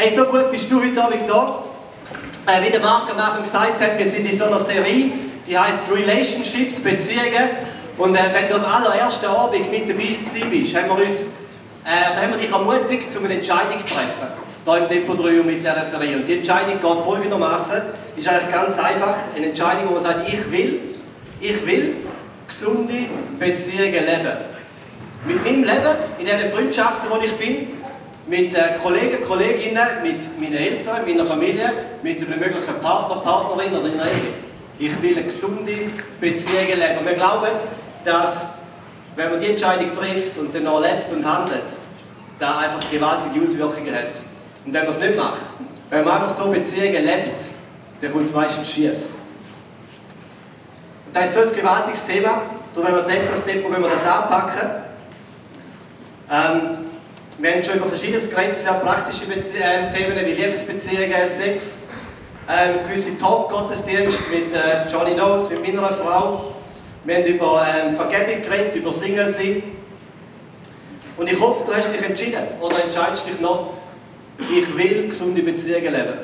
Hey, so gut bist du heute Abend da. Äh, wie der Marc am Anfang gesagt hat, wir sind in so einer Serie, die heißt Relationships, Beziehungen. Und äh, wenn du am allerersten Abend mit dabei bist, haben wir uns, äh, haben wir dich ermutigt, zu einer Entscheidung zu treffen. Hier im Depot 3 mit dieser Serie. Und die Entscheidung geht folgendermaßen: ist eigentlich ganz einfach. Eine Entscheidung, wo man sagt, ich will, ich will gesunde Beziehungen leben. Mit meinem Leben, in den Freundschaften, wo ich bin, mit äh, Kollegen, Kolleginnen, mit meinen Eltern, meiner Familie, mit einem möglichen Partner, Partnerin oder in einer Ehe. Ich will eine gesunde Beziehung leben. Wir glauben, dass, wenn man die Entscheidung trifft und dann auch lebt und handelt, da einfach gewaltige Auswirkungen hat. Und wenn man es nicht macht, wenn man einfach so Beziehungen lebt, dann kommt es meistens schief. Das ist so ein gewaltiges Thema. Und wenn man das Depot, wenn wir das anpacken, ähm, wir haben schon über verschiedenes geredet, sehr praktische Bezie äh, Themen wie Liebesbeziehungen, Sex, ähm, gewisse Talk-Gottesdienst mit äh, Johnny Knowles, mit meiner Frau. Wir haben über ähm, Vergebung geredet, über Single sein. Und ich hoffe, du hast dich entschieden oder entscheidest dich noch, ich will gesunde Beziehungen leben.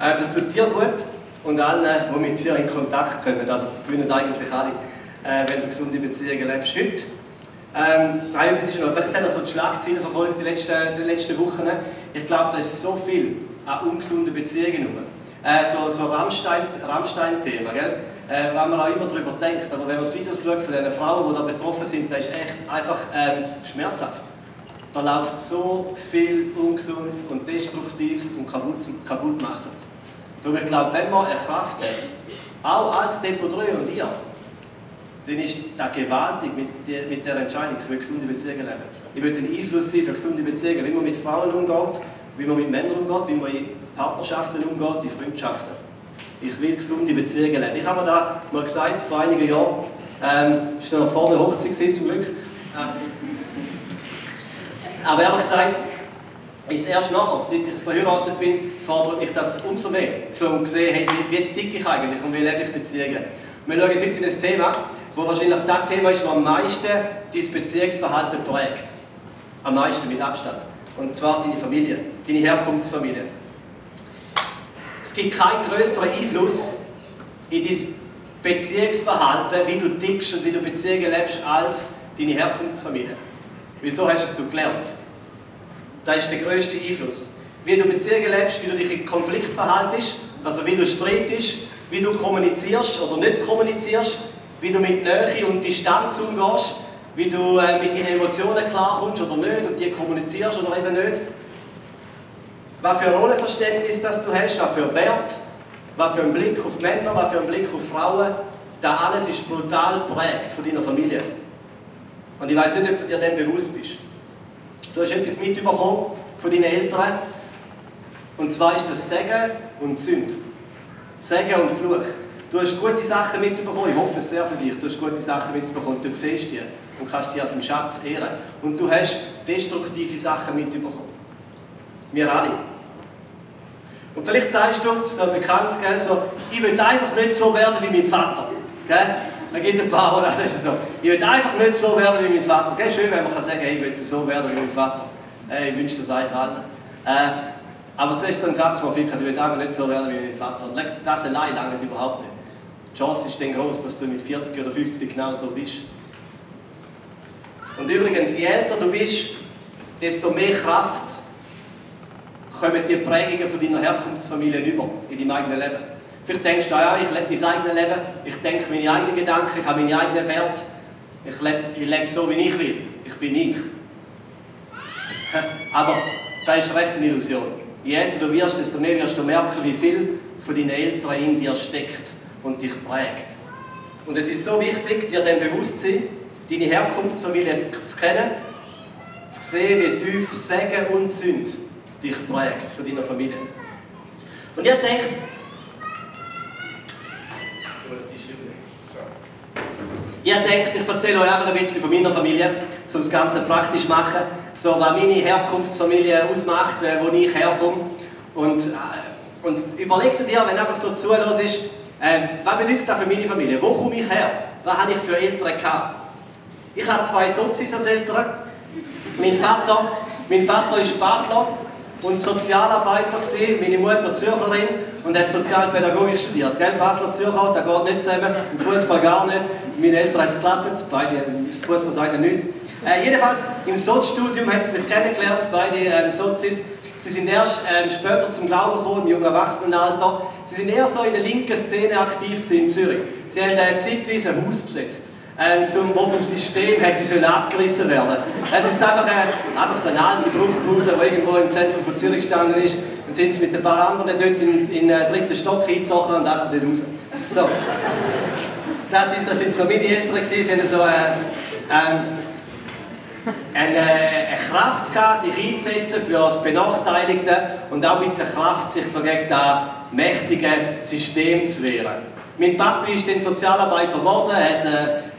Äh, das tut dir gut und allen, die mit dir in Kontakt kommen. Das gewinnen eigentlich alle, äh, wenn du gesunde Beziehungen lebst. Heute ähm, ist noch, vielleicht haben so die Schlagzeilen verfolgt die letzten, die letzten Wochen. Ich glaube, da ist so viel an ungesunden Beziehungen rum. Äh, so so Rammstein-Thema, Rammstein? Äh, wenn man auch immer darüber denkt. Aber wenn man die Videos schaut von den Frauen, die da betroffen sind, das ist echt einfach ähm, schmerzhaft. Da läuft so viel Ungesundes und Destruktives und kaputt, kaputt macht. Darum ich glaube, wenn man eine Kraft hat, auch als Depot 3 und ihr, dann ist das gewaltig mit, der, mit der Entscheidung, ich will gesunde Beziehungen leben. Ich will einen Einfluss sein für gesunde Beziehungen, wie man mit Frauen umgeht, wie man mit Männern umgeht, wie man in Partnerschaften umgeht, in Freundschaften. Ich will gesunde Beziehungen leben. Ich habe mir da mal gesagt, vor einigen Jahren, ähm, war noch vor der Hochzeit zum Glück, äh, aber ehrlich gesagt, ist erst nachher, seit ich verheiratet bin, fordert mich das umso mehr, um zu sehen, hey, wie, wie dick ich eigentlich und wie lebe ich Beziehungen. Wir schauen heute in ein Thema, wo wahrscheinlich das Thema ist, das am meisten dein Beziehungsverhalten prägt. Am meisten mit Abstand. Und zwar deine Familie, deine Herkunftsfamilie. Es gibt keinen größeren Einfluss in dein Beziehungsverhalten, wie du tickst und wie du Beziehungen lebst, als deine Herkunftsfamilie. Wieso hast du es gelernt? Das ist der größte Einfluss. Wie du Beziehungen lebst, wie du dich in Konflikt verhaltest, also wie du streitest, wie du kommunizierst oder nicht kommunizierst, wie du mit Nähe und Distanz umgehst, wie du äh, mit deinen Emotionen klarkommst oder nicht und die kommunizierst oder eben nicht. Was für ein Rollenverständnis das du hast, was für Wert, was für ein Blick auf Männer, was für ein Blick auf Frauen, das alles ist brutal prägt von deiner Familie. Und ich weiß nicht, ob du dir dem bewusst bist. Du hast etwas mitbekommen von deinen Eltern. Und zwar ist das Segen und Sünd. Segen und Fluch. Du hast gute Sachen mitbekommen, ich hoffe es sehr für dich. Du hast gute Sachen mitbekommen, du siehst die und kannst die als einen Schatz ehren. Und du hast destruktive Sachen mitbekommen. Wir alle. Und vielleicht sagst du, ist ein bekanntes, gell, so, ich will einfach nicht so werden wie mein Vater. Gell? Da gibt ein paar, oder? Das ist so. Ich will einfach nicht so werden wie mein Vater. Gell? Schön, wenn man kann sagen hey, ich will so werden wie mein Vater. Hey, ich wünsche das eigentlich allen. Äh, aber das ist so ein Satz, den ich finde, ich will einfach nicht so werden wie mein Vater. Das allein langt überhaupt nicht. Die Chance ist dann groß, dass du mit 40 oder 50 genau so bist. Und übrigens, je älter du bist, desto mehr Kraft kommen die Prägungen von deiner Herkunftsfamilie über in deinem eigenen Leben. Vielleicht denkst du, ja, ich lebe mein eigenes Leben, ich denke meine eigenen Gedanken, ich habe meine eigenen Werte, ich lebe, ich lebe so, wie ich will. Ich bin ich. Aber das ist recht eine Illusion. Je älter du wirst, desto mehr wirst du merken, wie viel von deinen Eltern in dir steckt und dich prägt. Und es ist so wichtig, dir dem bewusst zu sein, deine Herkunftsfamilie zu kennen, zu sehen, wie tief Segen und Sünd dich prägt von deiner Familie. Und ihr denkt, ihr denkt, ich erzähle euch einfach ein bisschen von meiner Familie, um das Ganze praktisch zu machen, so was meine Herkunftsfamilie ausmacht, äh, wo ich herkomme. Und, äh, und überleg dir, wenn einfach so zuhörst, äh, was bedeutet das für meine Familie? Wo komme ich her? Was habe ich für Eltern gehabt? Ich habe zwei Sozis als Eltern. Mein Vater, mein Vater ist Basler und Sozialarbeiter gewesen. Meine Mutter Zürcherin und hat Sozialpädagogik studiert. Gell, Basler Zürcher, das geht nicht zusammen, im Fußball gar nicht. Meine Eltern haben es geklappt, beide Fußball sagen nichts. Äh, jedenfalls im Sozialstudium haben sie sich kennengelernt, beide ähm, Sozis. Sie sind erst ähm, später zum Glauben gekommen, im jungen Erwachsenenalter. Sie sind eher so in der linken Szene aktiv in Zürich. Sie haben äh, zeitweise ein Haus besetzt ähm, zum, wo vom System hätte sollen abgerissen werden. Es ist einfach, äh, einfach so eine alte Bruchbude, die irgendwo im Zentrum von Zürich gestanden ist. Dann sind sie mit ein paar anderen dort in, in den dritten Stock eingezogen und einfach nicht raus. So. Das sind, das sind so meine Eltern. Sie haben so äh, ähm, eine, eine Kraft gehabt, sich einzusetzen für das Benachteiligte und auch ein bisschen Kraft, sich so gegen das mächtige System zu wehren. Mein Papi ist dann Sozialarbeiter geworden, hat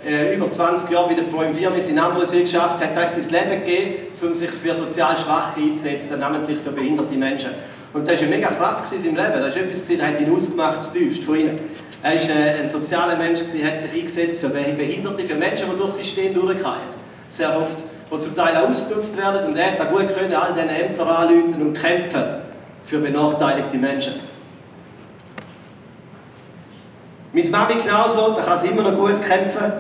äh, über 20 Jahre bei der Poem Firmis in Ambrosien geschafft, hat sein Leben gegeben, um sich für sozial Schwache einzusetzen, namentlich für behinderte Menschen. Und das war eine mega Kraft in seinem Leben. Das war etwas, das hat ihn ausgemacht, das tiefst von ihnen. Er war äh, ein sozialer Mensch, hat sich eingesetzt für Behinderte, für Menschen, die durch das System durchgehen. Sehr oft. Die zum Teil auch ausgenutzt werden. Und er hat gut können, all diesen Ämtern anrufen und kämpfen für benachteiligte Menschen. Meine Mami genauso, da kann sie immer noch gut kämpfen.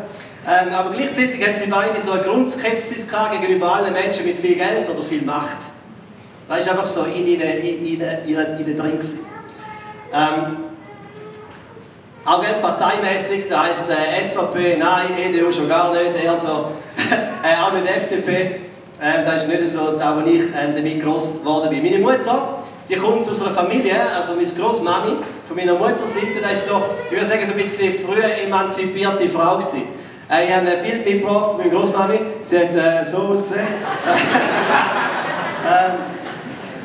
Ähm, aber gleichzeitig haben sie beide so eine Grundskepsis gegenüber allen Menschen mit viel Geld oder viel Macht. Das war einfach so in ihnen drin. Ähm, auch parteimäßig, da heisst äh, SVP, nein, EDU schon gar nicht, eher so, äh, auch nicht FDP. Ähm, das ist nicht so, da wo ich ähm, damit groß geworden bin. Meine Mutter, die kommt aus einer Familie, also meine Großmami von meiner Mutterseite, das ist so, ich würde sagen, so ein bisschen früh emanzipierte Frau gewesen. Äh, ich habe ein Bild mitgebracht von meiner Großmami, sie hat äh, so ausgesehen. ähm,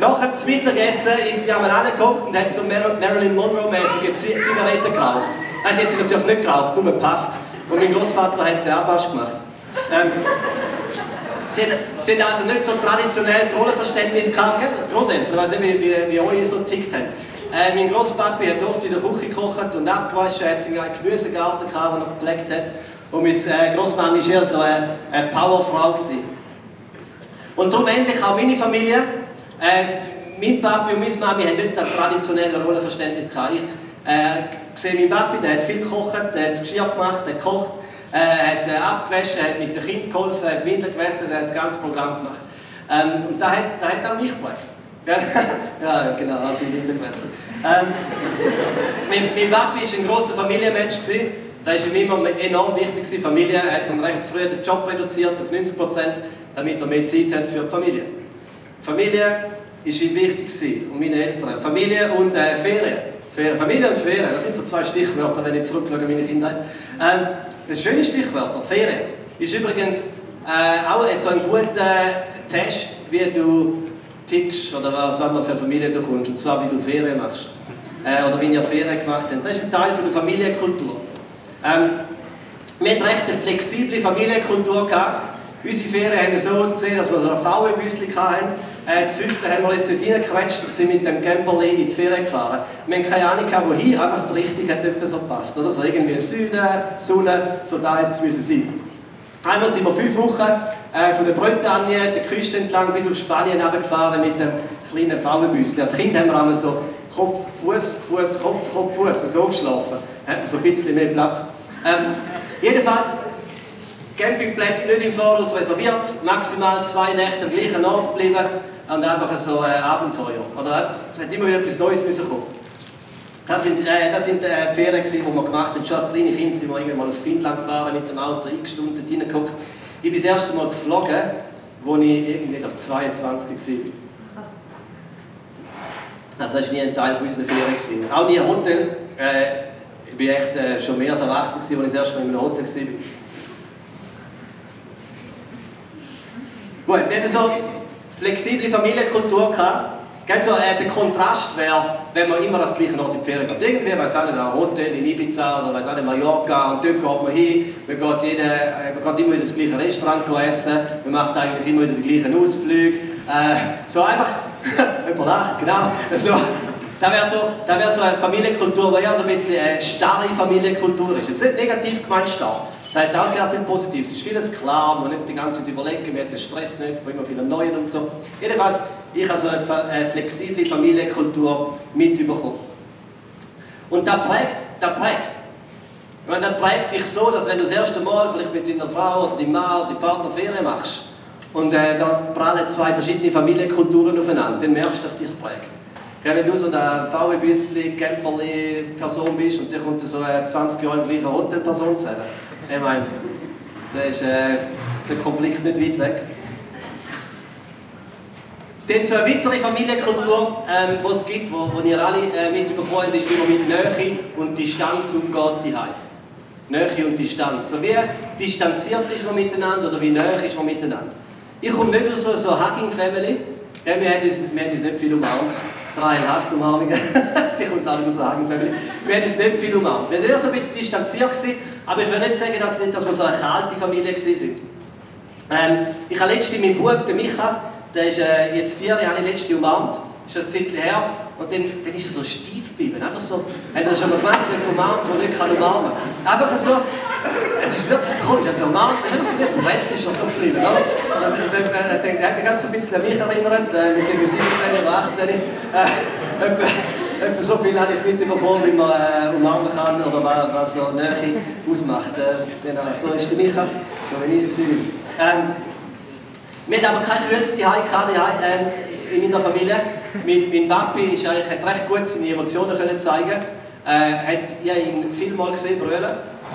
nach dem Mittagessen ist sie einmal angekocht und hat so Marilyn Monroe-mäßige Zigaretten geraucht. Nein, sie hat sie natürlich nicht geraucht, nur gepafft. Und mein Großvater hat den Abwasch gemacht. Ähm, Sie sind also nicht so traditionelles Rollenverständnis gehabt, gell? Großeltern, ich weiß nicht, wie, wie, wie euch so tickt haben. Äh, mein Großpapi hat oft in der Küche gekocht und abgewaschen, hat einen Gemüsegarten gehabt, den er gepflegt hat. Und meine äh, Großmami war eher so eine, eine Powerfrau. Gewesen. Und darum endlich auch meine Familie. Äh, mein Papi und meine Mami haben nicht ein traditionelles Rollenverständnis gehabt. Ich äh, sehe meinen Papi, der hat viel gekocht, der hat das Geschirr gemacht, der gekocht. Er hat äh, abgewaschen, hat mit den Kindern geholfen, hat Winter gewechselt, hat das ganze Programm gemacht. Ähm, und das hat, das hat auch mich geprägt. ja, genau, auch viel Winter gewechselt. Ähm, mein, mein Papi war ein grosser Familienmensch. Gewesen. Das war ihm immer enorm wichtig. Familie er hat dann recht früh den Job reduziert auf 90 Prozent, damit er mehr Zeit hat für die Familie. Familie war ihm wichtig und meine Eltern. Familie und äh, Ferien. Familie und Ferien, das sind so zwei Stichwörter, wenn ich zurückschaue meine Kindheit. Ähm, das schöne Stichwörter, Ferien, ist übrigens äh, auch so ein guter Test, wie du tickst oder was, was für Familie du kommst, und zwar wie du Ferien machst. Äh, oder wie ihr Ferien gemacht habt. Das ist ein Teil von der Familienkultur. Ähm, wir hatten recht eine flexible Familienkultur. Gehabt. Unsere Ferien haben so ausgesehen, dass wir so ein VW-Büsschen hatten. Äh, das fünfte haben wir uns dort reingequetscht und sind mit dem Camperli in die Ferien gefahren. Wir haben keine Ahnung, wohin, einfach die Richtung hat etwa so gepasst. Oder? So irgendwie Süden, Sonne, so da hätte es sein Einmal sind wir fünf Wochen äh, von der Bretagne, der Küste entlang, bis auf Spanien gefahren mit dem kleinen VW-Büsschen. Als Kind haben wir einmal so Kopf, Fuß, Fuß, Kopf, Kopf, Fuß, so geschlafen. Da hat man so ein bisschen mehr Platz. Ähm, jedenfalls Campingplätze nicht im Voraus reserviert, maximal zwei Nächte am gleichen Ort geblieben und einfach so ein Abenteuer. Oder es hat immer wieder etwas Neues müssen kommen. Das sind, äh, das sind äh, die Ferien, die wir gemacht haben. Schon als kleine Kind sind wir irgendwann mal auf Finnland gefahren mit dem Auto, x Stunden reingeguckt. Ich bin das erste Mal geflogen, als ich irgendwie auf 22 war. Also das war nie ein Teil unserer Ferien. Auch nie ein Hotel. Äh, ich war echt äh, schon mehr als erwachsen, als ich das erste Mal in einem Hotel war. Gut, wir hatten so flexible Familienkultur gehabt. Äh, der Kontrast wäre, wenn man immer das gleiche Ort in die Ferien geht. Irgendwie, weiß auch nicht, ein Hotel in Ibiza oder weiß auch nicht, Mallorca und dort geht man hin. Man geht, jede, äh, man geht immer in das gleiche Restaurant essen. Man macht eigentlich immer wieder die gleichen Ausflüge. Äh, so einfach, über Nacht, genau. So, das wäre so, wär so eine Familienkultur, die ja so ein bisschen eine starre Familienkultur ist. Jetzt nicht negativ gemeint starr. Hat auch sehr viel Positives. Es ist vieles klar, man nicht die ganze Zeit überlegen, man hat den Stress nicht von immer viel Neuen und so. Jedenfalls ich also eine flexible Familienkultur mitbekommen. Und das prägt, das prägt. Ich meine, das prägt dich so, dass wenn du das erste Mal vielleicht mit deiner Frau oder deinem Mann oder deinem Partner Ferien machst und äh, da prallen zwei verschiedene Familienkulturen aufeinander, dann merkst du, dass dich prägt. wenn du so eine VW-Büssli, Camperli-Person bist und dann kommt so eine 20 Jahre gleiche Hotelperson zusammen. Ich meine, da ist äh, der Konflikt nicht weit weg. Dann so eine weitere Familienkultur, ähm, die es gibt, wo, wo ihr alle äh, mitbekommt, ist, wie man mit Nähe und Distanz umgeht daheim. Nähe und Distanz. So wie distanziert ist man miteinander oder wie näher ist man miteinander. Ich komme nicht aus so, so Hugging Family. Ja, wir, haben uns, wir haben uns nicht viel umarmt. Drei Hastumarmungen. ich auch nicht aus Hugging Family. Wir haben uns nicht viel umarmt. Wir waren eher so ein bisschen distanziert, gewesen, aber ich will nicht sagen, dass, wir so eine kalte Familie waren. Ähm, ich habe letztens meinen Bub, den Micha, der ist äh, jetzt vier, Jahre, habe ich letztens umarmt. Das ist ein Zeit her. Und dann, dann ist er so steif geblieben. Einfach so, habt ihr das schon mal gemacht, jemand umarmt, der nicht kann umarmen kann? Einfach so, es ist wirklich komisch, er hat so umarmt, er ist nicht brennt, ist er so geblieben. Oder? Und dann, dann, dann, dann hat mich so ein bisschen an mich erinnert, äh, mit dem 17 oder 18. Äh, etwa, so viel habe ich mitbekommen, wie man äh, umarmen kann oder was, was so Nähe ausmacht. Äh, genau, so ist der Micha, so wie ich war. Ähm, wir haben aber keine Kühlste gehabt äh, in meiner Familie. Mein, mein Papi ist eigentlich, hat recht gut seine Emotionen können zeigen äh, hat, Ich habe ihn viel mal gesehen brüllen.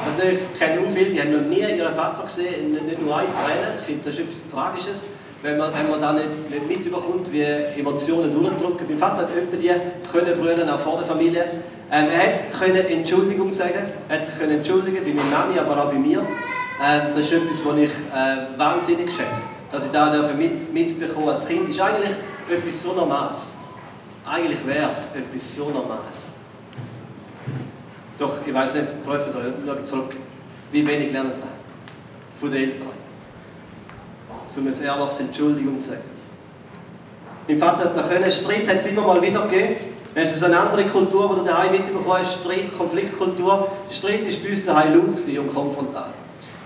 Also ich kenne auch viele, die haben noch nie ihren Vater gesehen, nicht nur eine Träne. Ich finde, das ist etwas Tragisches, wenn man, wenn man da nicht, nicht mitbekommt, wie Emotionen durchdrücken. Mein Vater hat öppe die können brüllen, auch vor der Familie. Ähm, er hat können Entschuldigung sagen, er hat sich können entschuldigen bei meiner Mami, aber auch bei mir. Ähm, das ist etwas, was ich äh, wahnsinnig schätze dass ich da mit, mitbekomme als Kind, ist eigentlich etwas so Normales. Eigentlich wäre es etwas so Normales. Doch, ich weiß nicht, prüft euch, schaut zurück, wie wenig lernen da von den Eltern. Um ein ehrliches Entschuldigung zu sagen. Mein Vater hat da können, Streit hat es immer mal wieder gegeben. Es ist eine andere Kultur, die du daheim mitbekommen hast, Streit, Konfliktkultur. Streit war bei uns daheim laut und konfrontal.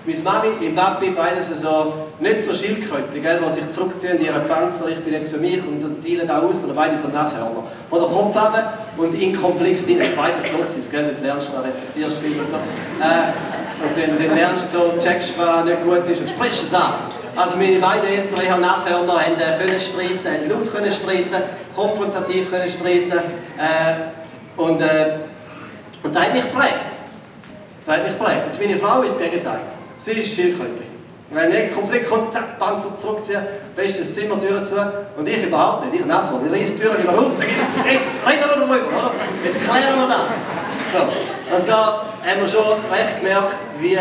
Meine Mami, mein Papi, beides so, nicht so Schildkrötchen, gell, die sich zurückziehen in ihren Panzer, ich bin jetzt für mich und, teilen da aus, sondern beide so Nasshörner. Oder Kopf haben und in Konflikt hinein. Beides sich, gell, dann lernst du, reflektierst viel und so. Äh, und dann, dann lernst du so, checkst, was nicht gut ist und sprichst es an. Also meine beiden Eltern, ich habe Nasshörner, haben äh, können streiten, haben laut können streiten, konfrontativ können streiten. Äh, und, äh, und das hat mich geprägt. Das hat mich geprägt. Jetzt meine Frau ist das Gegenteil. Sie ist Schildkröte. Wenn ein Konflikt kommt, zack, Panzer zurückziehen, bestes Zimmer, Tür zu. Und ich überhaupt nicht. Ich nass, ich reiße die Tür wieder auf, dann geht's, jetzt reden wir darüber, oder? Jetzt klären wir das. So. Und da haben wir schon recht gemerkt, wie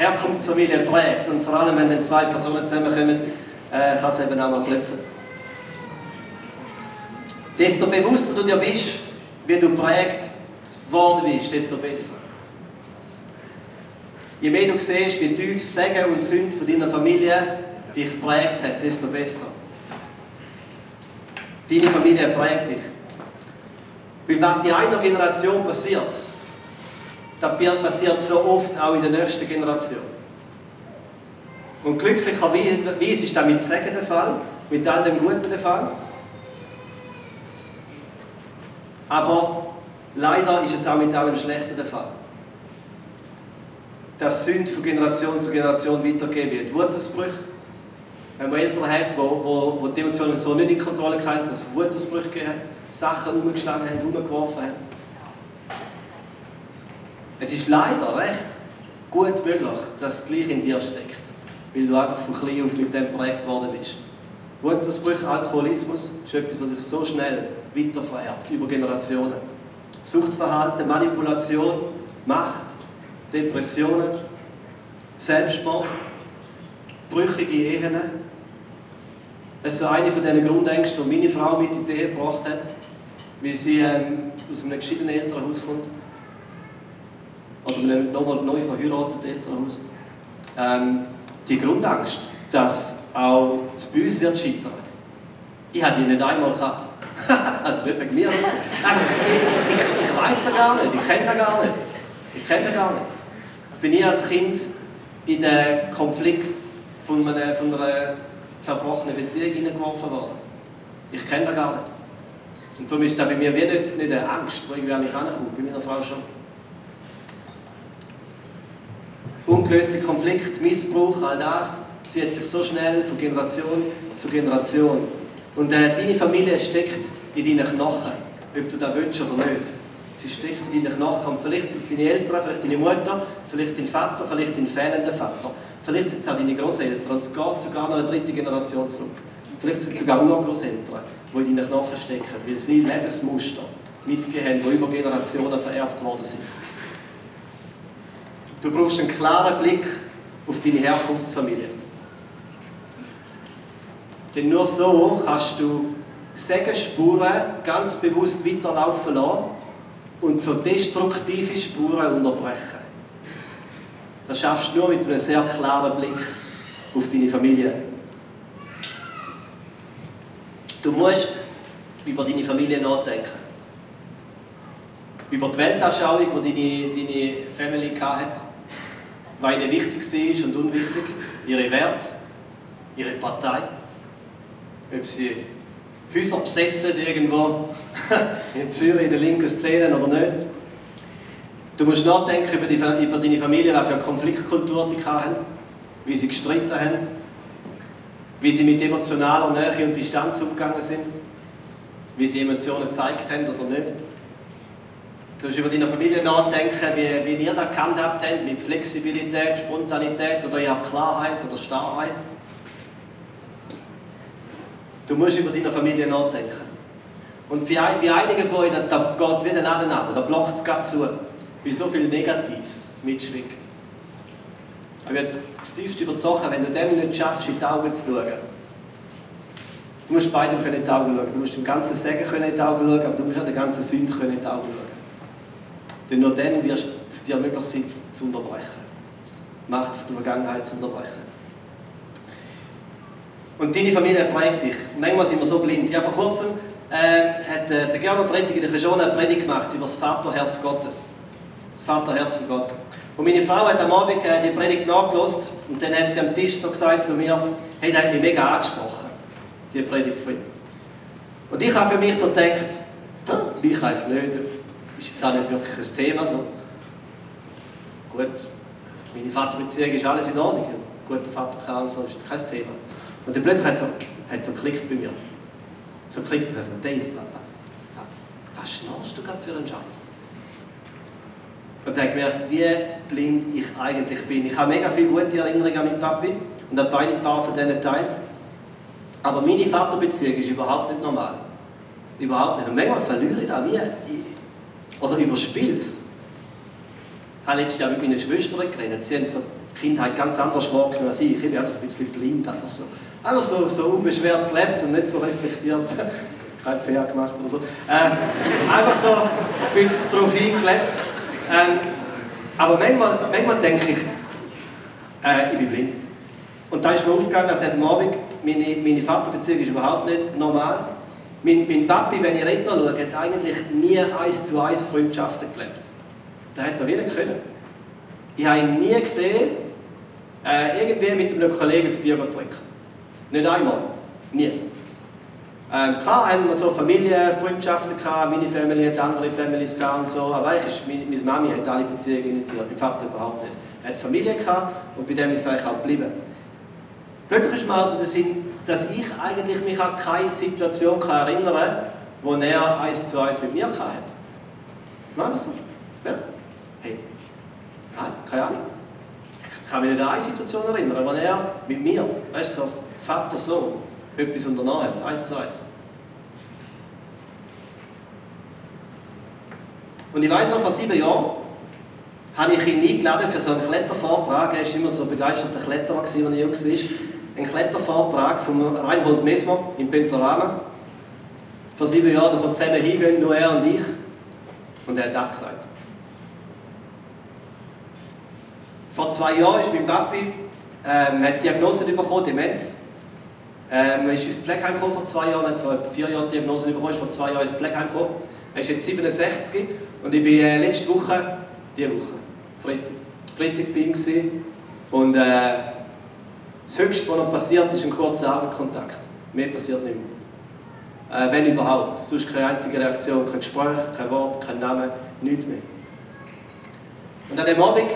Herkunftsfamilie prägt. Und vor allem, wenn dann zwei Personen zusammenkommen, äh, kann es eben auch mal klopfen. Desto bewusster du dir bist, wie du prägt worden bist, desto besser. Je mehr du siehst, wie tief Segen und Sünd von deiner Familie dich prägt hat, desto besser. Deine Familie prägt dich. Weil was in einer Generation passiert, das passiert so oft auch in der nächsten Generation. Und glücklicherweise ist das mit Segen der Fall, mit all dem Guten der Fall. Aber leider ist es auch mit allem Schlechten der Fall dass Sünde von Generation zu Generation weitergegeben wird. Wutausbrüche. Wenn man Eltern hat, die wo, wo die Emotionen so nicht in Kontrolle haben, dass es Wutausbrüche gegeben hat, Sachen umgeschlagen haben, umgeworfen haben. Es ist leider recht gut möglich, dass es gleich in dir steckt, weil du einfach von klein auf mit dem geprägt worden bist. Wutausbrüche, Alkoholismus ist etwas, was sich so schnell weitervererbt, über Generationen. Suchtverhalten, Manipulation, Macht, Depressionen, Selbstmord, brüchige Ehen. Das ist so eine von diesen Grundängsten, die meine Frau mit in die Ehe gebracht hat, weil sie ähm, aus einem geschiedenen Elternhaus kommt. Oder einem nochmal neu verheirateten Elternhaus. Ähm, die Grundangst, dass auch das uns wird scheitern. Ich hatte die nicht einmal gehabt. also nicht wegen mir. Aber ich, ich, ich weiß das gar nicht, ich kenne das gar nicht. Ich kenne das gar nicht bin ich als Kind in den Konflikt von einer, von einer zerbrochenen Beziehung hineingeworfen worden. Ich kenne das gar nicht. Und darum ist das bei mir wie nicht, nicht eine Angst, die irgendwie an mich herankommt, bei meiner Frau schon. Ungelöste Konflikt, Missbrauch, all das zieht sich so schnell von Generation zu Generation. Und äh, deine Familie steckt in deinen Knochen, ob du das willst oder nicht. Sie steckt in deinen Knochen. Und vielleicht sind es deine Eltern, vielleicht deine Mutter, vielleicht dein Vater, vielleicht dein fehlender Vater. Vielleicht sind es auch deine Großeltern. Und es geht sogar noch eine dritte Generation zurück. Vielleicht sind es sogar Urgroßeltern, die in deinen Knochen stecken, weil sie Lebensmuster mitgegeben haben, die über Generationen vererbt worden sind. Du brauchst einen klaren Blick auf deine Herkunftsfamilie. Denn nur so kannst du Segenspuren ganz bewusst weiterlaufen lassen und so destruktive Spuren unterbrechen. Das schaffst du nur mit einem sehr klaren Blick auf deine Familie. Du musst über deine Familie nachdenken. Über die Weltanschauung, die deine, deine Family hatte. Was ihnen wichtig war und unwichtig. Ihre Werte, ihre Partei ob sie Häuser besetzen irgendwo in Zürich in der linken Szene oder nicht. Du musst nachdenken über, die, über deine Familie, was für eine Konfliktkultur sie hatten, wie sie gestritten haben, wie sie mit emotionaler Nähe und Distanz umgegangen sind, wie sie Emotionen gezeigt haben oder nicht. Du musst über deine Familie nachdenken, wie, wie ihr das gehandhabt habt, mit Flexibilität, Spontanität oder ihr Klarheit oder Starrheit. Du musst über deine Familie nachdenken. Und bei einigen von euch, da geht wieder Laden ab, da blockt es gerade zu, wie so viel Negatives mitschwingt. Ich werde das tiefste überzogen, wenn du dem nicht schaffst, in die Augen zu schauen. Du musst beidem in die Augen schauen. Du musst dem ganzen Segen in die Augen schauen, aber du musst auch den ganzen Sünd in die Augen schauen. Denn nur dann wirst es dir möglich sein, zu unterbrechen. Die Macht der Vergangenheit zu unterbrechen. Und deine Familie prägt dich. Manchmal sind wir so blind. Ja, vor kurzem äh, hat äh, der Gernot Rettig in der Region eine Predigt gemacht über das Vaterherz Gottes. Das Vaterherz von Gott. Und meine Frau hat am Abend äh, die Predigt nachgelost und dann hat sie am Tisch so gesagt zu mir, hey, das hat mich mega angesprochen, die Predigt von ihm. Und ich habe für mich so gedacht, mich eigentlich nicht, ist jetzt auch nicht wirklich ein Thema so. Gut, meine Vaterbeziehung ist alles in Ordnung, guter Vater kann und so, ist kein Thema. Und dann plötzlich hat es so, hat so geklickt bei mir. So geklickt, und so, Dave, was, was schnarchst du gerade für einen Scheiß? Und dann habe ich gemerkt, wie blind ich eigentlich bin. Ich habe mega viele gute Erinnerungen an meinen Papi und habe beide paar von denen geteilt. Aber meine Vaterbeziehung ist überhaupt nicht normal. Überhaupt nicht. Und manchmal verliere ich da wie, oder überspiele es. Ich habe letztes Jahr mit meinen Schwestern geredet. Sie haben so die Kindheit ganz anders wahrgenommen als ich. Ich bin einfach ein bisschen blind. Einfach so. Einfach so, so unbeschwert gelebt und nicht so reflektiert. Kein PR gemacht oder so. Äh, einfach so ein bisschen drauf eingelebt. Ähm, aber manchmal, manchmal denke ich, äh, ich bin blind. Und da ist mir aufgegangen, dass am Abend meine, meine Vaterbeziehung ist überhaupt nicht normal. Mein, mein Papi, wenn ich retour schaue, hat eigentlich nie eins zu eins Freundschaften gelebt. Das hätte er wieder können. Ich habe ihn nie gesehen, äh, irgendwie mit einem Kollegen ein Bier trinken. Nicht einmal. Nie. Ähm, klar haben wir so Familienfreundschaften gehabt, meine Familie hat andere Families gehabt und so, aber eigentlich meine, meine Mami hat alle Beziehungen initiiert, mein Vater überhaupt nicht. Er hat Familie gehabt und bei dem ist es eigentlich auch geblieben. Plötzlich ist mir auch der Sinn, dass ich eigentlich mich an keine Situation kann, wo er eins zu eins mit mir hatte. Machen wir so. Hey, nein, keine Ahnung. Ich kann mich nicht an eine Situation erinnern, wo er mit mir, weißt du, Vater so etwas unternommen hat, eins zu eins. Und ich weiß noch, vor sieben Jahren habe ich ihn eingeladen für so einen Klettervortrag. Er war immer so begeisterter Kletterer, als er jung war. Ein Klettervortrag von Reinhold Mesmer im Pentorama. Vor sieben Jahren, dass wir zusammen hingehen, nur er und ich. Und er hat abgesagt. Vor zwei Jahren ist mein Papi ähm, hat Diagnose bekommen, Demenz. Ähm, er ist ins Pflegeheim gekommen vor zwei Jahren, hat vor vier Jahren die Diagnose bekommen, ist vor zwei Jahren ins Pflegeheim gekommen. Er ist jetzt 67 und ich war äh, letzte Woche, diese Woche, Freitag, Freitag bei ihm gewesen. und äh, das Höchste, was noch passiert, ist ein kurzer Augenkontakt. Mehr passiert nicht mehr. Äh, wenn überhaupt. Sonst keine einzige Reaktion, kein Gespräch, kein Wort, kein Name, nichts mehr. Und an dem Abend,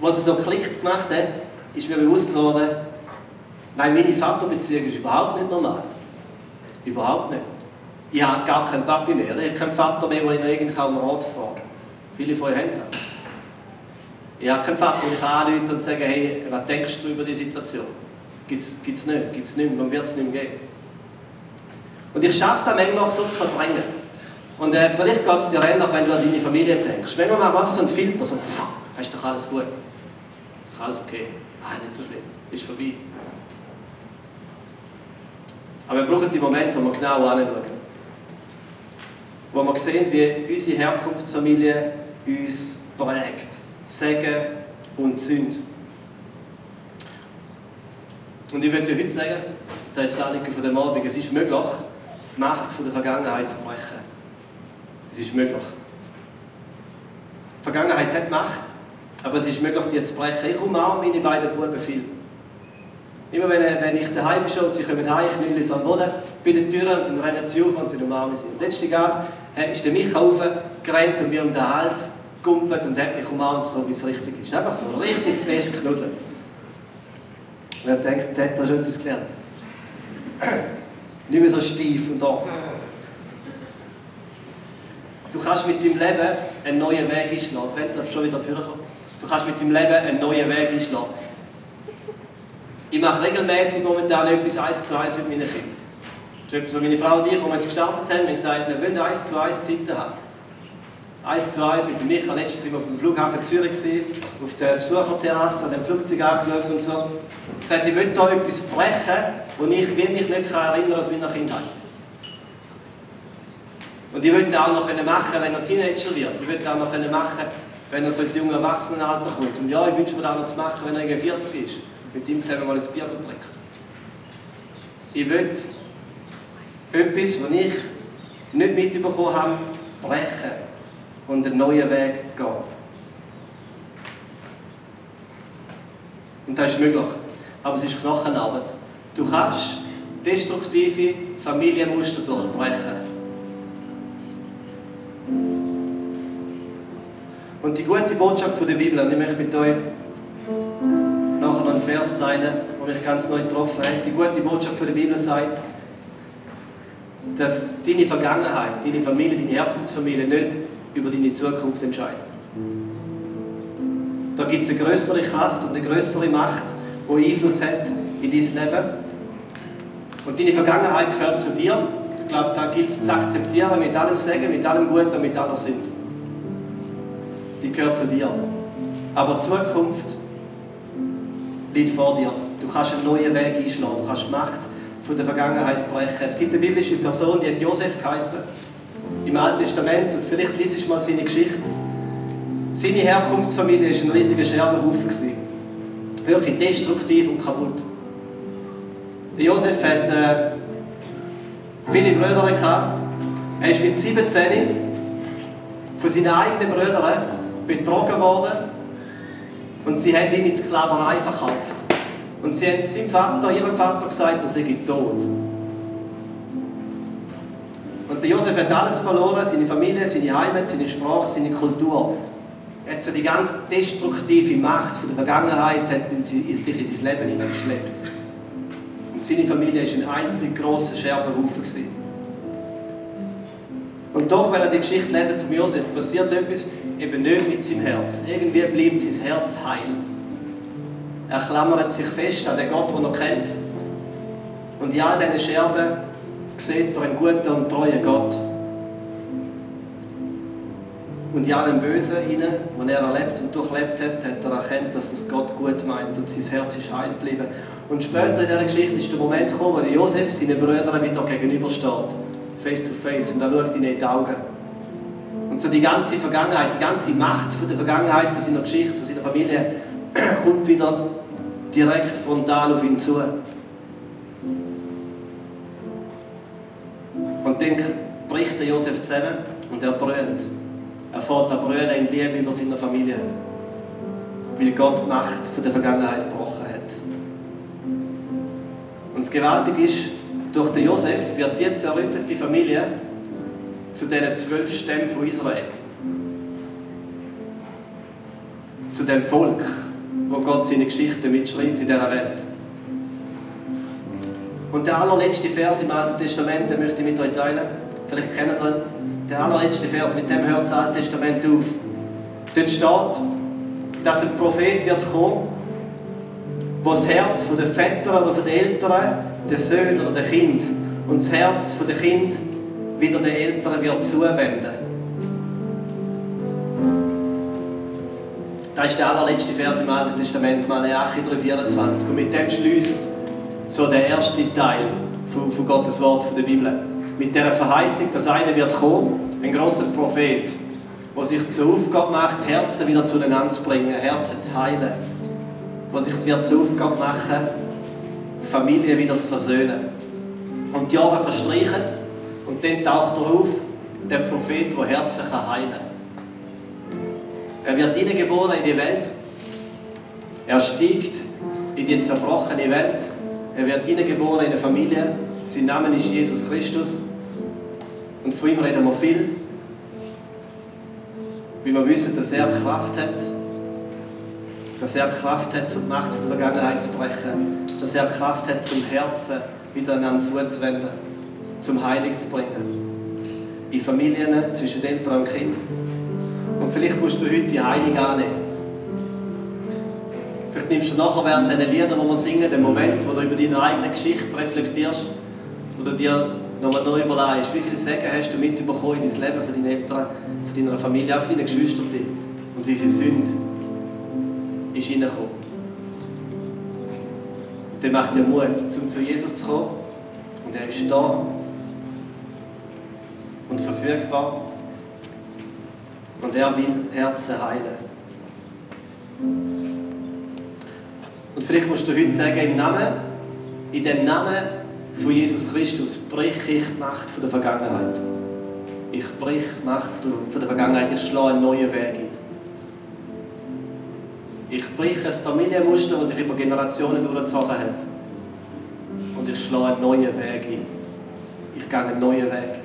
wo es so Klick gemacht hat, ist mir bewusst geworden, nein, meine Vaterbeziehung ist überhaupt nicht normal. Überhaupt nicht. Ich habe gar keinen Papi mehr. Ich habe keinen Vater mehr, den ich noch irgendwie um Rat fragen kann. Viele von euch haben das. Ich habe keinen Vater, den ich anrufen und sagen, hey, was denkst du über die Situation? Gibt es nicht, gibt es nicht dann wird es nicht geben. Und ich schaffe das manchmal so zu verdrängen. Und äh, vielleicht geht es dir ähnlich, wenn du an deine Familie denkst. Manchmal machen wir einfach so einen Filter, so, pff, ist doch alles gut. Ist doch alles okay. Ah, nicht so schlimm, ist vorbei. Aber wir brauchen die Momente, wo wir genau anschauen. Wo wir sehen, wie unsere Herkunftsfamilie uns prägt. Segen und Sünd. Und ich würde dir heute sagen, das ist das von dem Abend, es ist möglich, die Macht von der Vergangenheit zu brechen. Es ist möglich. Die Vergangenheit hat Macht, aber es ist möglich, die zu brechen. Ich umarme meine beiden Buben viel. Immer wenn, wenn ich daheim bin und sie kommen heim, ich knülle sie am Boden, bei der Tür und dann rennen sie auf und dann umarmen sie. Und letzte Tag äh, ist der Micha aufgerannt und mir um den Hals gumpet und hat mich umarmt, so wie es richtig ist. Einfach so richtig fest geknuddelt. Und er denkt, hat da schon etwas gelernt. Nicht mehr so steif und da. Du kannst mit deinem Leben einen neuen Weg einschlagen. Ben darf schon wieder vorkommen. Du kannst mit deinem Leben einen neuen Weg einschlagen. Ich mache regelmäßig momentan etwas eins zu eins mit meinen Kindern. Das ist etwas, was meine Frau und ich, als wir jetzt gestartet haben, haben gesagt, wir wollen eins zu eins Zeiten haben. Eins zu eins mit dem Michael. Letztens waren wir auf dem Flughafen Zürich, auf der Besucherterrasse, haben dem Flugzeug angeschaut und so. Ich gesagt, ich will hier etwas brechen, wo ich mich nicht erinnern aus meiner Kindheit. Und ich will auch noch machen, wenn er Teenager wird. Ich will auch noch machen, wenn er so ins junge Erwachsenenalter kommt. Und ja, ich wünsche mir das auch noch zu machen, wenn er 40 ist. Mit ihm zusammen mal ein Bier trinken. Ich will etwas, was ich nicht mitbekommen habe, brechen und einen neuen Weg gehen. Und das ist möglich. Aber es ist Knochenarbeit. Du kannst destruktive Familienmuster durchbrechen. Und die gute Botschaft von der Bibel, und ich möchte mit euch nachher noch einen Vers teilen, der mich ganz neu getroffen hat. Die gute Botschaft von der Bibel sagt, dass deine Vergangenheit, deine Familie, deine Herkunftsfamilie nicht über deine Zukunft entscheidet. Da gibt es eine größere Kraft und eine größere Macht, die Einfluss hat in dein Leben. Und deine Vergangenheit gehört zu dir. Ich glaube, da gilt es zu akzeptieren, mit allem Segen, mit allem Guten mit aller Sünde. Die gehört zu dir. Aber die Zukunft liegt vor dir. Du kannst einen neuen Weg einschlagen. Du kannst die Macht von der Vergangenheit brechen. Es gibt eine biblische Person, die hat Josef geheißen im Alten Testament und vielleicht liest du mal seine Geschichte. Seine Herkunftsfamilie war ein riesiger Scherbenhaufen. Wirklich destruktiv und kaputt. Der Josef hat äh, viele Brüder gehabt. Er ist mit 17 von seinen eigenen Brüdern betrogen worden und sie haben ihn in die Sklaverei verkauft. Und sie haben seinem Vater, ihrem Vater gesagt, er sei tot. Der Josef hat alles verloren, seine Familie, seine Heimat, seine Sprache, seine Kultur. Er hat so die ganz destruktive Macht von der Vergangenheit hat in sich in sein Leben hineingeschleppt. Und seine Familie war ein einziger grosser Scherbenhaufen. Und doch, wenn er die Geschichte lesen von Josef, passiert etwas eben nicht mit seinem Herz. Irgendwie bleibt sein Herz heil. Er klammert sich fest an den Gott, den er kennt. Und in all diesen Scherben sieht er einen guten und treuen Gott. Und in allem Bösen, hinein, was er erlebt und durchlebt hat, hat er erkannt, dass es Gott gut meint und sein Herz ist heil geblieben. Und später in dieser Geschichte ist der Moment gekommen, wo Josef seinen Brüdern wieder gegenübersteht. Face to face. Und er schaut ihnen in die Augen. Und so die ganze Vergangenheit, die ganze Macht von der Vergangenheit, von seiner Geschichte, von seiner Familie, kommt wieder direkt frontal auf ihn zu. Dann bricht der Josef zusammen und er brüllt. Er fährt an brüllen in Liebe über seine Familie. Weil Gott die Macht von der Vergangenheit gebrochen hat. Und das Gewaltige ist, durch den Josef wird die zerrüttete Familie zu den zwölf Stämmen von Israel. Zu dem Volk, wo Gott seine Geschichte mitschreibt in dieser Welt. Und der allerletzte Vers im Alten Testament, den möchte ich mit euch teilen. Vielleicht kennt ihr ihn. Der allerletzte Vers, mit dem hört das Alte Testament auf. Dort steht, dass ein Prophet wird kommen, wo das Herz der Väter oder der Eltern, der Söhne oder der Kind und das Herz der Kind wieder den Eltern wird zuwenden. Das ist der allerletzte Vers im Alten Testament, Malachi 3,24. Und mit dem schließt so der erste Teil von, von Gottes Wort von der Bibel. Mit der Verheißung, dass einer wird kommen, ein großer Prophet, der sich zur Aufgabe macht, Herzen wieder zueinander zu bringen, Herzen zu heilen, der sich zur Aufgabe machen, Familien wieder zu versöhnen. Und die Jahre verstreichen und dann taucht er auf, der Prophet, der Herzen heilen kann. Er wird hineingeboren in die Welt. Er steigt in die zerbrochene Welt. Er wird hineingeboren in eine Familie. Sein Name ist Jesus Christus. Und von ihm reden wir viel. Weil wir wissen, dass er Kraft hat. Dass er Kraft hat, um die Macht der Vergangenheit zu brechen. Dass er Kraft hat, zum Herzen wieder einander zuzuwenden. Zum Heilig zu bringen. In Familien, zwischen Eltern und Kind. Und vielleicht musst du heute die Heilung annehmen. Nimmst du nachher während diesen Liedern, die wir singen, den Moment, wo du über deine eigene Geschichte reflektierst, wo du dir nochmal neu überlegst, wie viel Segen hast du mitbekommen in dein Leben von deinen Eltern, von deiner Familie, auch von deinen Geschwistern und wie viel Sünde ist reingekommen. Und der macht dir Mut, um zu Jesus zu kommen und er ist da und verfügbar und er will Herzen heilen. Und vielleicht musst du heute sagen, im Namen, in dem Namen von Jesus Christus brich ich die Macht der Vergangenheit. Ich brich die Macht von der Vergangenheit, ich schlage einen neuen Weg ein. Ich brich ein Familienmuster, das sich über Generationen durchgezogen hat. Und ich schlage einen neuen Weg ein. Ich gehe einen neuen Weg.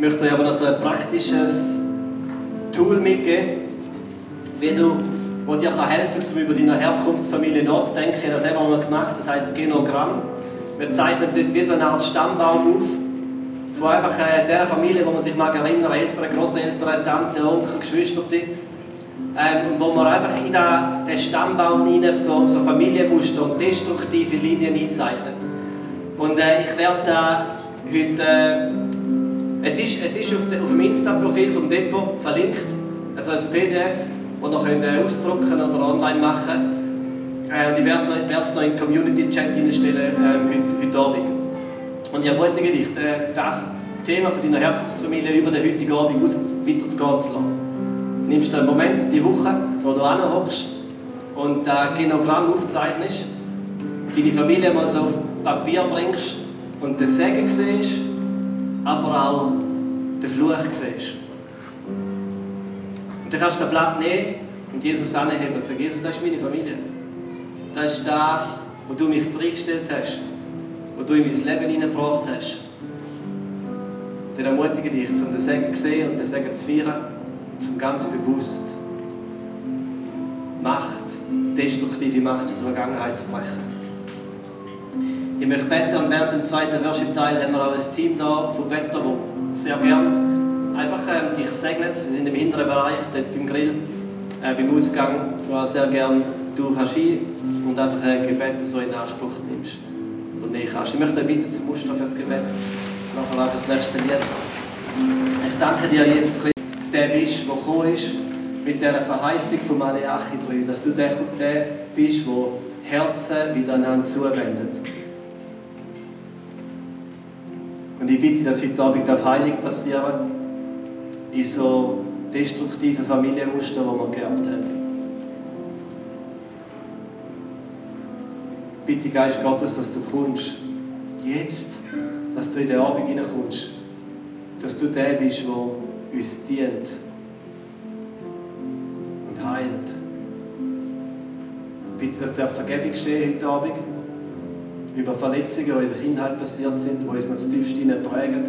Möchte euch aber noch so ein praktisches Tool mitgeben, wie du, wo dir helfen kann, um über deine Herkunftsfamilie nachzudenken. Das haben wir gemacht, das heißt Genogramm. Wir zeichnen dort wie so eine Art Stammbaum auf, von einfach äh, der Familie, wo man sich mag erinnern, Eltern, Großeltern, Tanten, Onkel, Geschwister. Ähm, wo man einfach in den Stammbaum hinein so, so Familienmuster und destruktive Linien einzeichnet. Und äh, ich werde da heute. Äh, es ist, es ist auf, de, auf dem Insta-Profil vom Depot verlinkt, also ein PDF, das ihr könnt, äh, ausdrucken oder online machen äh, Und ich werde es noch, in den Community-Chat reinstellen äh, heute, heute Abend. Und ich ermutige dich, äh, das Thema von deiner Herkunftsfamilie über den heutigen Abend aus weiterzugehen zu lassen. Nimmst du einen Moment die Woche, wo du anhockst und das Genogramm aufzeichnest, deine Familie mal so auf Papier bringst und den Segen siehst, aber auch den Fluch siehst. Und dann kannst du das Blatt nehmen und Jesus anheben und sagen, Jesus, das ist meine Familie. Das ist da, wo du mich reingestellt hast, wo du in mein Leben hineingebracht hast. Dann ermutige dich, um den Segen zu sehen und den Segen zu feiern und zum ganz bewusst Macht, destruktive Macht der Vergangenheit zu brechen. Ich möchte beten und während dem zweiten Worship-Teil haben wir auch ein Team da von Better, das sehr gerne einfach ähm, dich segnet. Sie sind im hinteren Bereich, dort beim Grill, äh, beim Ausgang, wo sehr gerne du kannst hin und einfach ein Gebet so in Anspruch nimmst oder nehmen kannst. Ich möchte bitten zum Muster das Gebet, nachher auch das nächste Lied. Ich danke dir, Jesus Christus, der bist, der gekommen ist mit dieser Verheißung von Malachi 3, dass du der, der bist, der Herzen wieder einander zuwendet. Und ich bitte, dass heute Abend auf Heilung passieren. In so destruktiven Familienmustern, die wir gehabt haben. Bitte, Geist Gottes, dass du kommst, jetzt, dass du in den Abend hineinkommst, dass du der bist, der uns dient. Und heilt. Bitte, dass der Vergebung geschehen heute Abend über Verletzungen, die in der Kindheit passiert sind, die uns noch tiefst prägen,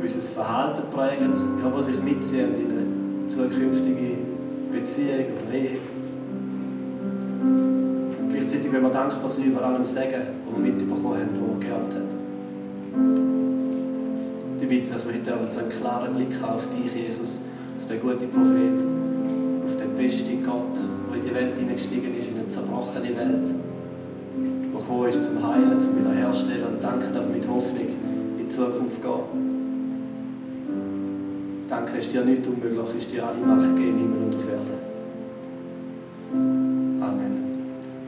unser Verhalten prägen, ja, die sich mitziehen in eine zukünftige Beziehung oder Ehe. Gleichzeitig wenn wir dankbar sein über allem Segen, das wir mitbekommen haben, das wir gehabt haben. Ich bitte, dass wir heute so einen klaren Blick haben auf dich, Jesus, auf den guten Prophet, auf den besten Gott, der in die Welt hineingestiegen ist, in eine zerbrochene Welt gekommen ist, zum Heilen, zum Wiederherstellen und danke, wir mit Hoffnung in die Zukunft gehen. Danke, ist dir nicht unmöglich, ist dir alle Macht gegeben, Himmel und auf Erden.